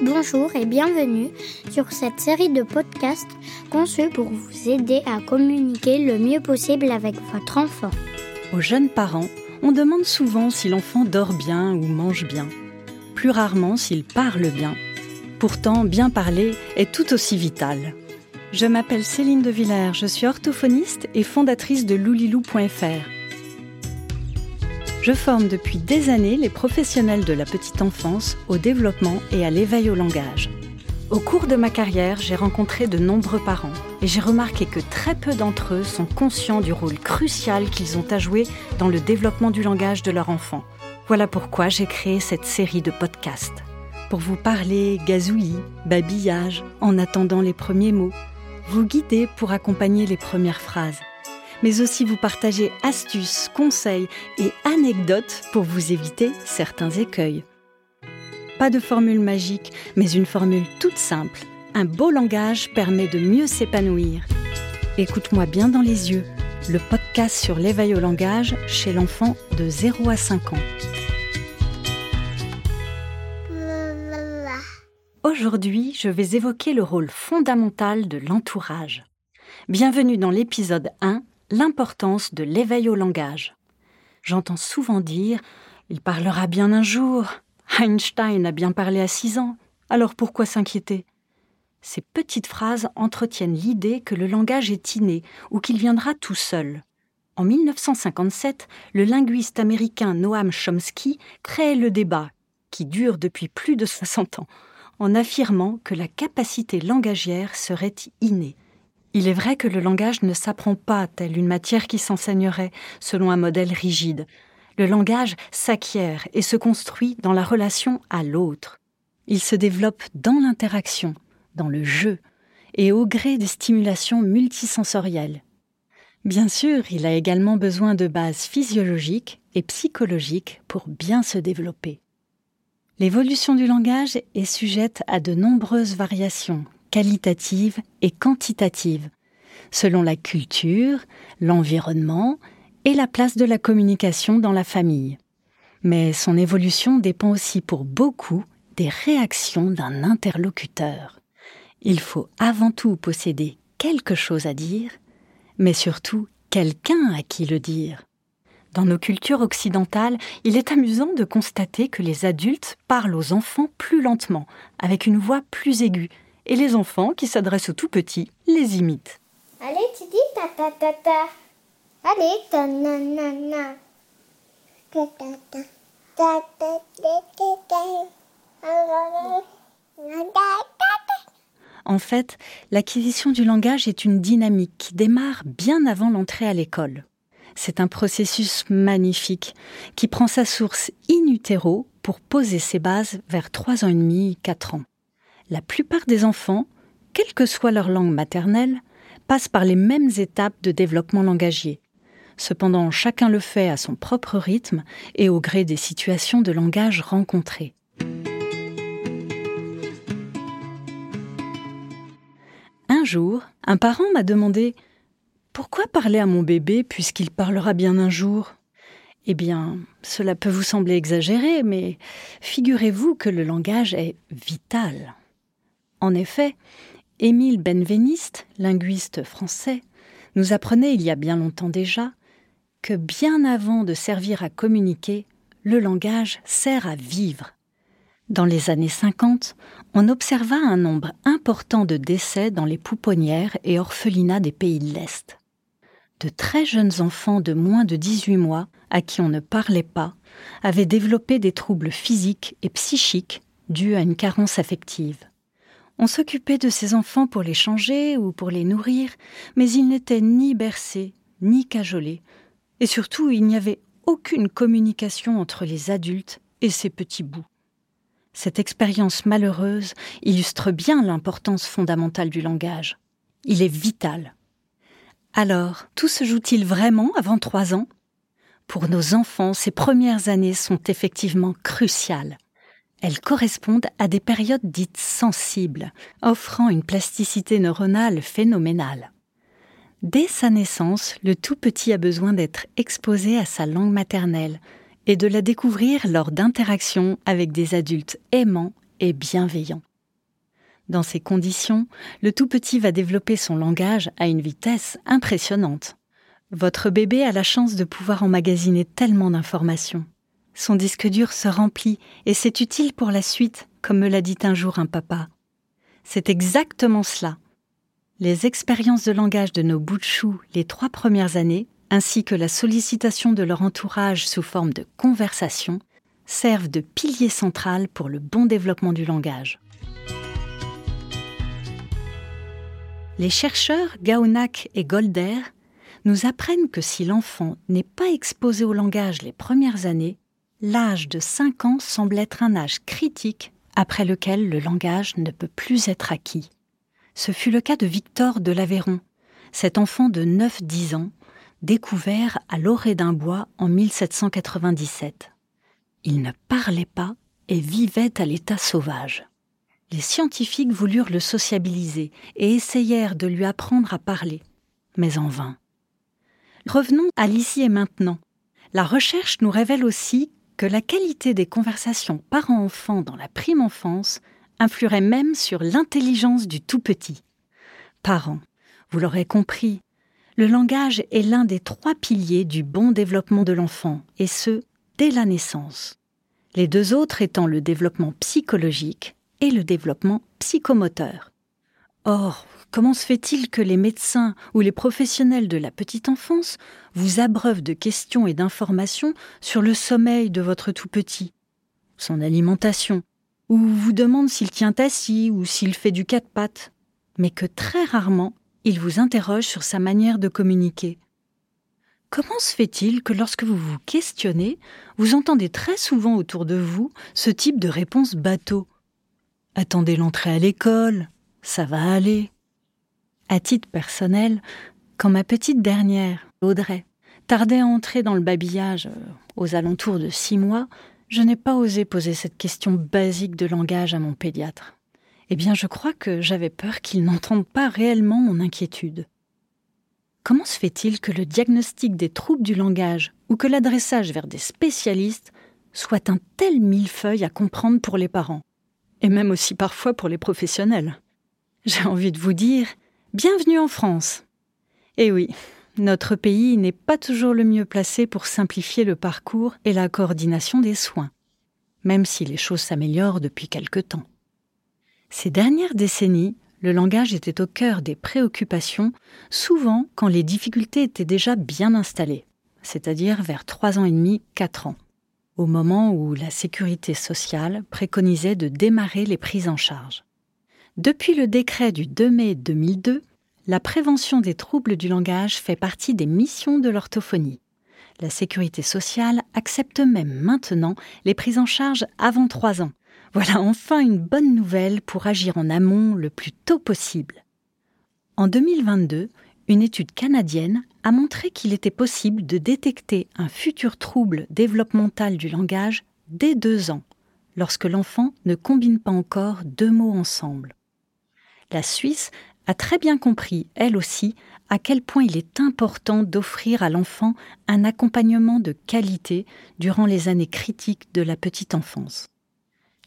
Bonjour et bienvenue sur cette série de podcasts conçus pour vous aider à communiquer le mieux possible avec votre enfant. Aux jeunes parents, on demande souvent si l'enfant dort bien ou mange bien. Plus rarement s'il parle bien. Pourtant, bien parler est tout aussi vital. Je m'appelle Céline de Villers, je suis orthophoniste et fondatrice de loulilou.fr. Je forme depuis des années les professionnels de la petite enfance au développement et à l'éveil au langage. Au cours de ma carrière, j'ai rencontré de nombreux parents et j'ai remarqué que très peu d'entre eux sont conscients du rôle crucial qu'ils ont à jouer dans le développement du langage de leur enfant. Voilà pourquoi j'ai créé cette série de podcasts. Pour vous parler gazouillis, babillage, en attendant les premiers mots, vous guider pour accompagner les premières phrases, mais aussi vous partager astuces, conseils et anecdotes pour vous éviter certains écueils. Pas de formule magique, mais une formule toute simple. Un beau langage permet de mieux s'épanouir. Écoute-moi bien dans les yeux, le podcast sur l'éveil au langage chez l'enfant de 0 à 5 ans. Aujourd'hui, je vais évoquer le rôle fondamental de l'entourage. Bienvenue dans l'épisode 1, l'importance de l'éveil au langage. J'entends souvent dire Il parlera bien un jour. Einstein a bien parlé à 6 ans. Alors pourquoi s'inquiéter? Ces petites phrases entretiennent l'idée que le langage est inné ou qu'il viendra tout seul. En 1957, le linguiste américain Noam Chomsky crée le débat, qui dure depuis plus de 60 ans en affirmant que la capacité langagière serait innée. Il est vrai que le langage ne s'apprend pas telle une matière qui s'enseignerait selon un modèle rigide. Le langage s'acquiert et se construit dans la relation à l'autre. Il se développe dans l'interaction, dans le jeu, et au gré des stimulations multisensorielles. Bien sûr, il a également besoin de bases physiologiques et psychologiques pour bien se développer. L'évolution du langage est sujette à de nombreuses variations qualitatives et quantitatives, selon la culture, l'environnement et la place de la communication dans la famille. Mais son évolution dépend aussi pour beaucoup des réactions d'un interlocuteur. Il faut avant tout posséder quelque chose à dire, mais surtout quelqu'un à qui le dire. Dans nos cultures occidentales, il est amusant de constater que les adultes parlent aux enfants plus lentement, avec une voix plus aiguë, et les enfants qui s'adressent aux tout petits les imitent. Allez, tu dis ta ta ta ta. Allez, ta na na na. Ta ta ta. Ta ta ta ta En fait, l'acquisition du langage est une dynamique qui démarre bien avant l'entrée à l'école. C'est un processus magnifique qui prend sa source in utero pour poser ses bases vers 3 ans et demi, 4 ans. La plupart des enfants, quelle que soit leur langue maternelle, passent par les mêmes étapes de développement langagier. Cependant, chacun le fait à son propre rythme et au gré des situations de langage rencontrées. Un jour, un parent m'a demandé pourquoi parler à mon bébé puisqu'il parlera bien un jour? Eh bien, cela peut vous sembler exagéré, mais figurez-vous que le langage est vital. En effet, Émile Benveniste, linguiste français, nous apprenait il y a bien longtemps déjà que bien avant de servir à communiquer, le langage sert à vivre. Dans les années 50, on observa un nombre important de décès dans les pouponnières et orphelinats des pays de l'Est de très jeunes enfants de moins de 18 mois, à qui on ne parlait pas, avaient développé des troubles physiques et psychiques dus à une carence affective. On s'occupait de ces enfants pour les changer ou pour les nourrir, mais ils n'étaient ni bercés, ni cajolés, et surtout il n'y avait aucune communication entre les adultes et ces petits bouts. Cette expérience malheureuse illustre bien l'importance fondamentale du langage. Il est vital alors, tout se joue-t-il vraiment avant trois ans? Pour nos enfants, ces premières années sont effectivement cruciales. Elles correspondent à des périodes dites sensibles, offrant une plasticité neuronale phénoménale. Dès sa naissance, le tout petit a besoin d'être exposé à sa langue maternelle et de la découvrir lors d'interactions avec des adultes aimants et bienveillants. Dans ces conditions, le tout petit va développer son langage à une vitesse impressionnante. Votre bébé a la chance de pouvoir emmagasiner tellement d'informations. Son disque dur se remplit et c'est utile pour la suite, comme me l'a dit un jour un papa. C'est exactement cela. Les expériences de langage de nos bouts de chou les trois premières années, ainsi que la sollicitation de leur entourage sous forme de conversation, servent de pilier central pour le bon développement du langage. Les chercheurs Gaonak et Golder nous apprennent que si l'enfant n'est pas exposé au langage les premières années, l'âge de 5 ans semble être un âge critique après lequel le langage ne peut plus être acquis. Ce fut le cas de Victor de l'Aveyron, cet enfant de 9-10 ans, découvert à l'orée d'un bois en 1797. Il ne parlait pas et vivait à l'état sauvage. Les scientifiques voulurent le sociabiliser et essayèrent de lui apprendre à parler, mais en vain. Revenons à l'ici et maintenant. La recherche nous révèle aussi que la qualité des conversations parents-enfants dans la prime enfance influerait même sur l'intelligence du tout petit. Parents, vous l'aurez compris, le langage est l'un des trois piliers du bon développement de l'enfant, et ce, dès la naissance. Les deux autres étant le développement psychologique et le développement psychomoteur. Or, comment se fait-il que les médecins ou les professionnels de la petite enfance vous abreuvent de questions et d'informations sur le sommeil de votre tout petit, son alimentation, ou vous demandent s'il tient assis ou s'il fait du quatre pattes, mais que très rarement ils vous interrogent sur sa manière de communiquer. Comment se fait-il que lorsque vous vous questionnez, vous entendez très souvent autour de vous ce type de réponse bateau? Attendez l'entrée à l'école, ça va aller. À titre personnel, quand ma petite dernière, Audrey, tardait à entrer dans le babillage euh, aux alentours de six mois, je n'ai pas osé poser cette question basique de langage à mon pédiatre. Eh bien, je crois que j'avais peur qu'il n'entende pas réellement mon inquiétude. Comment se fait-il que le diagnostic des troubles du langage ou que l'adressage vers des spécialistes soit un tel millefeuille à comprendre pour les parents Et même aussi parfois pour les professionnels? J'ai envie de vous dire Bienvenue en France. Eh oui, notre pays n'est pas toujours le mieux placé pour simplifier le parcours et la coordination des soins, même si les choses s'améliorent depuis quelque temps. Ces dernières décennies, le langage était au cœur des préoccupations, souvent quand les difficultés étaient déjà bien installées, c'est-à-dire vers trois ans et demi, quatre ans, au moment où la sécurité sociale préconisait de démarrer les prises en charge. Depuis le décret du 2 mai 2002, la prévention des troubles du langage fait partie des missions de l'orthophonie. La sécurité sociale accepte même maintenant les prises en charge avant trois ans, voilà enfin une bonne nouvelle pour agir en amont le plus tôt possible. En 2022, une étude canadienne a montré qu'il était possible de détecter un futur trouble développemental du langage dès deux ans, lorsque l'enfant ne combine pas encore deux mots ensemble. La Suisse a très bien compris, elle aussi, à quel point il est important d'offrir à l'enfant un accompagnement de qualité durant les années critiques de la petite enfance.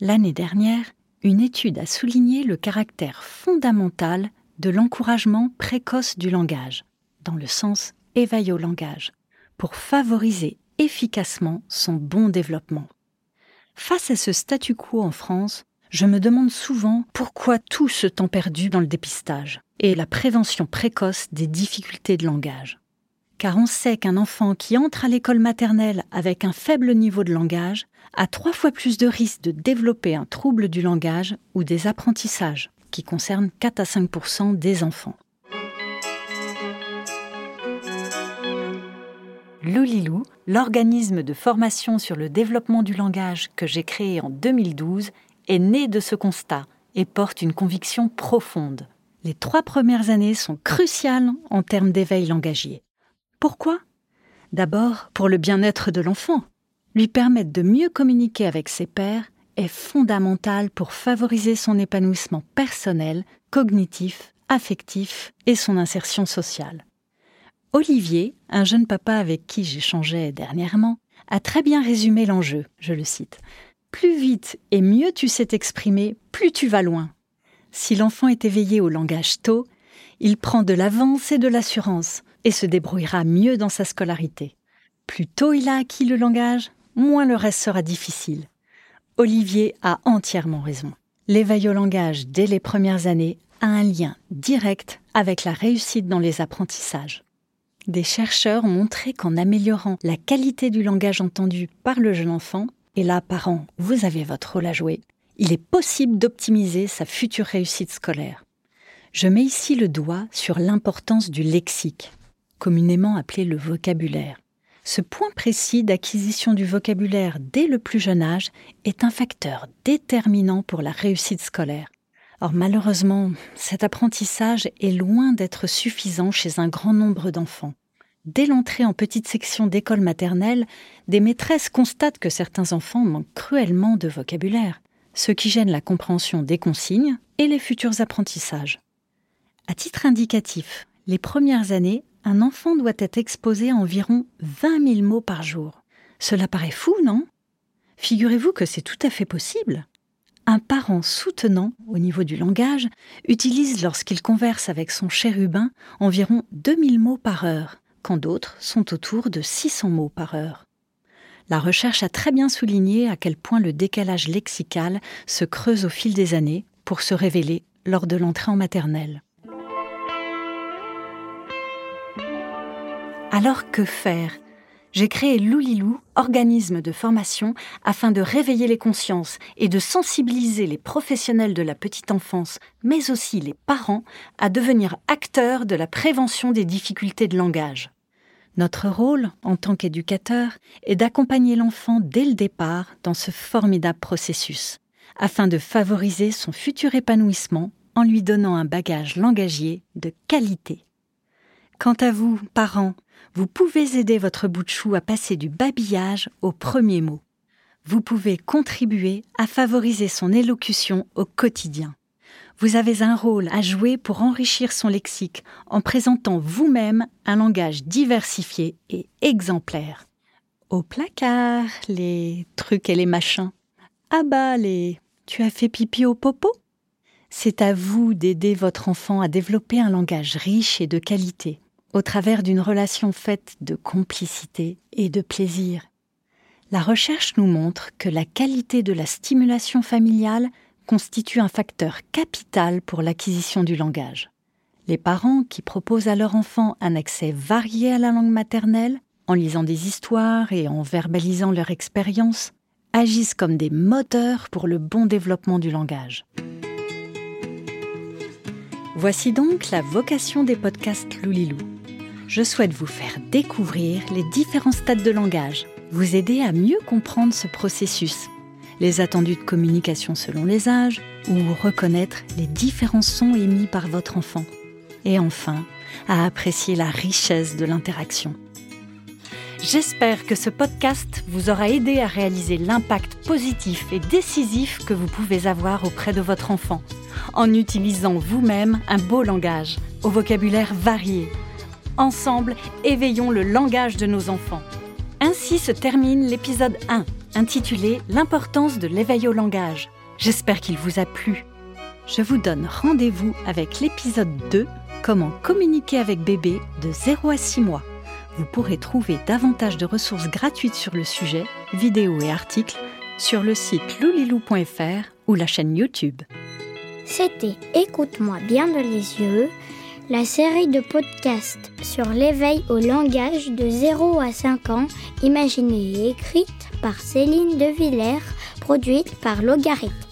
L'année dernière, une étude a souligné le caractère fondamental de l'encouragement précoce du langage, dans le sens éveil au langage, pour favoriser efficacement son bon développement. Face à ce statu quo en France, je me demande souvent pourquoi tout ce temps perdu dans le dépistage et la prévention précoce des difficultés de langage. Car on sait qu'un enfant qui entre à l'école maternelle avec un faible niveau de langage a trois fois plus de risques de développer un trouble du langage ou des apprentissages, qui concernent 4 à 5% des enfants. Loulilou, l'organisme de formation sur le développement du langage que j'ai créé en 2012, est né de ce constat et porte une conviction profonde. Les trois premières années sont cruciales en termes d'éveil langagier. Pourquoi? D'abord pour le bien-être de l'enfant, lui permettre de mieux communiquer avec ses pairs est fondamental pour favoriser son épanouissement personnel, cognitif, affectif et son insertion sociale. Olivier, un jeune papa avec qui j'échangeais dernièrement, a très bien résumé l'enjeu, je le cite. Plus vite et mieux tu sais t'exprimer, plus tu vas loin. Si l'enfant est éveillé au langage tôt, il prend de l'avance et de l'assurance et se débrouillera mieux dans sa scolarité. Plus tôt il a acquis le langage, moins le reste sera difficile. Olivier a entièrement raison. L'éveil au langage dès les premières années a un lien direct avec la réussite dans les apprentissages. Des chercheurs ont montré qu'en améliorant la qualité du langage entendu par le jeune enfant, et là, parents, vous avez votre rôle à jouer, il est possible d'optimiser sa future réussite scolaire. Je mets ici le doigt sur l'importance du lexique, communément appelé le vocabulaire. Ce point précis d'acquisition du vocabulaire dès le plus jeune âge est un facteur déterminant pour la réussite scolaire. Or malheureusement, cet apprentissage est loin d'être suffisant chez un grand nombre d'enfants. Dès l'entrée en petite section d'école maternelle, des maîtresses constatent que certains enfants manquent cruellement de vocabulaire, ce qui gêne la compréhension des consignes et les futurs apprentissages. À titre indicatif, les premières années, un enfant doit être exposé à environ 20 000 mots par jour. Cela paraît fou, non? Figurez-vous que c'est tout à fait possible. Un parent soutenant au niveau du langage utilise lorsqu'il converse avec son chérubin environ 2000 mots par heure, quand d'autres sont autour de 600 mots par heure. La recherche a très bien souligné à quel point le décalage lexical se creuse au fil des années pour se révéler lors de l'entrée en maternelle. Alors que faire? J'ai créé Loulilou, organisme de formation, afin de réveiller les consciences et de sensibiliser les professionnels de la petite enfance, mais aussi les parents, à devenir acteurs de la prévention des difficultés de langage. Notre rôle, en tant qu'éducateur, est d'accompagner l'enfant dès le départ dans ce formidable processus, afin de favoriser son futur épanouissement en lui donnant un bagage langagier de qualité. Quant à vous, parents, vous pouvez aider votre bout de chou à passer du babillage au premier mot. Vous pouvez contribuer à favoriser son élocution au quotidien. Vous avez un rôle à jouer pour enrichir son lexique en présentant vous-même un langage diversifié et exemplaire. Au placard, les trucs et les machins. Ah bah, les tu as fait pipi au popo? C'est à vous d'aider votre enfant à développer un langage riche et de qualité au travers d'une relation faite de complicité et de plaisir. La recherche nous montre que la qualité de la stimulation familiale constitue un facteur capital pour l'acquisition du langage. Les parents qui proposent à leur enfant un accès varié à la langue maternelle, en lisant des histoires et en verbalisant leur expérience, agissent comme des moteurs pour le bon développement du langage. Voici donc la vocation des podcasts Loulilou je souhaite vous faire découvrir les différents stades de langage, vous aider à mieux comprendre ce processus, les attendus de communication selon les âges, ou reconnaître les différents sons émis par votre enfant, et enfin, à apprécier la richesse de l'interaction. J'espère que ce podcast vous aura aidé à réaliser l'impact positif et décisif que vous pouvez avoir auprès de votre enfant, en utilisant vous-même un beau langage, au vocabulaire varié Ensemble, éveillons le langage de nos enfants. Ainsi se termine l'épisode 1, intitulé L'importance de l'éveil au langage. J'espère qu'il vous a plu. Je vous donne rendez-vous avec l'épisode 2, Comment communiquer avec bébé de 0 à 6 mois. Vous pourrez trouver davantage de ressources gratuites sur le sujet, vidéos et articles, sur le site loulilou.fr ou la chaîne YouTube. C'était Écoute-moi bien de les yeux la série de podcasts sur l'éveil au langage de 0 à 5 ans, imaginée et écrite par Céline De Villers, produite par Logarithme.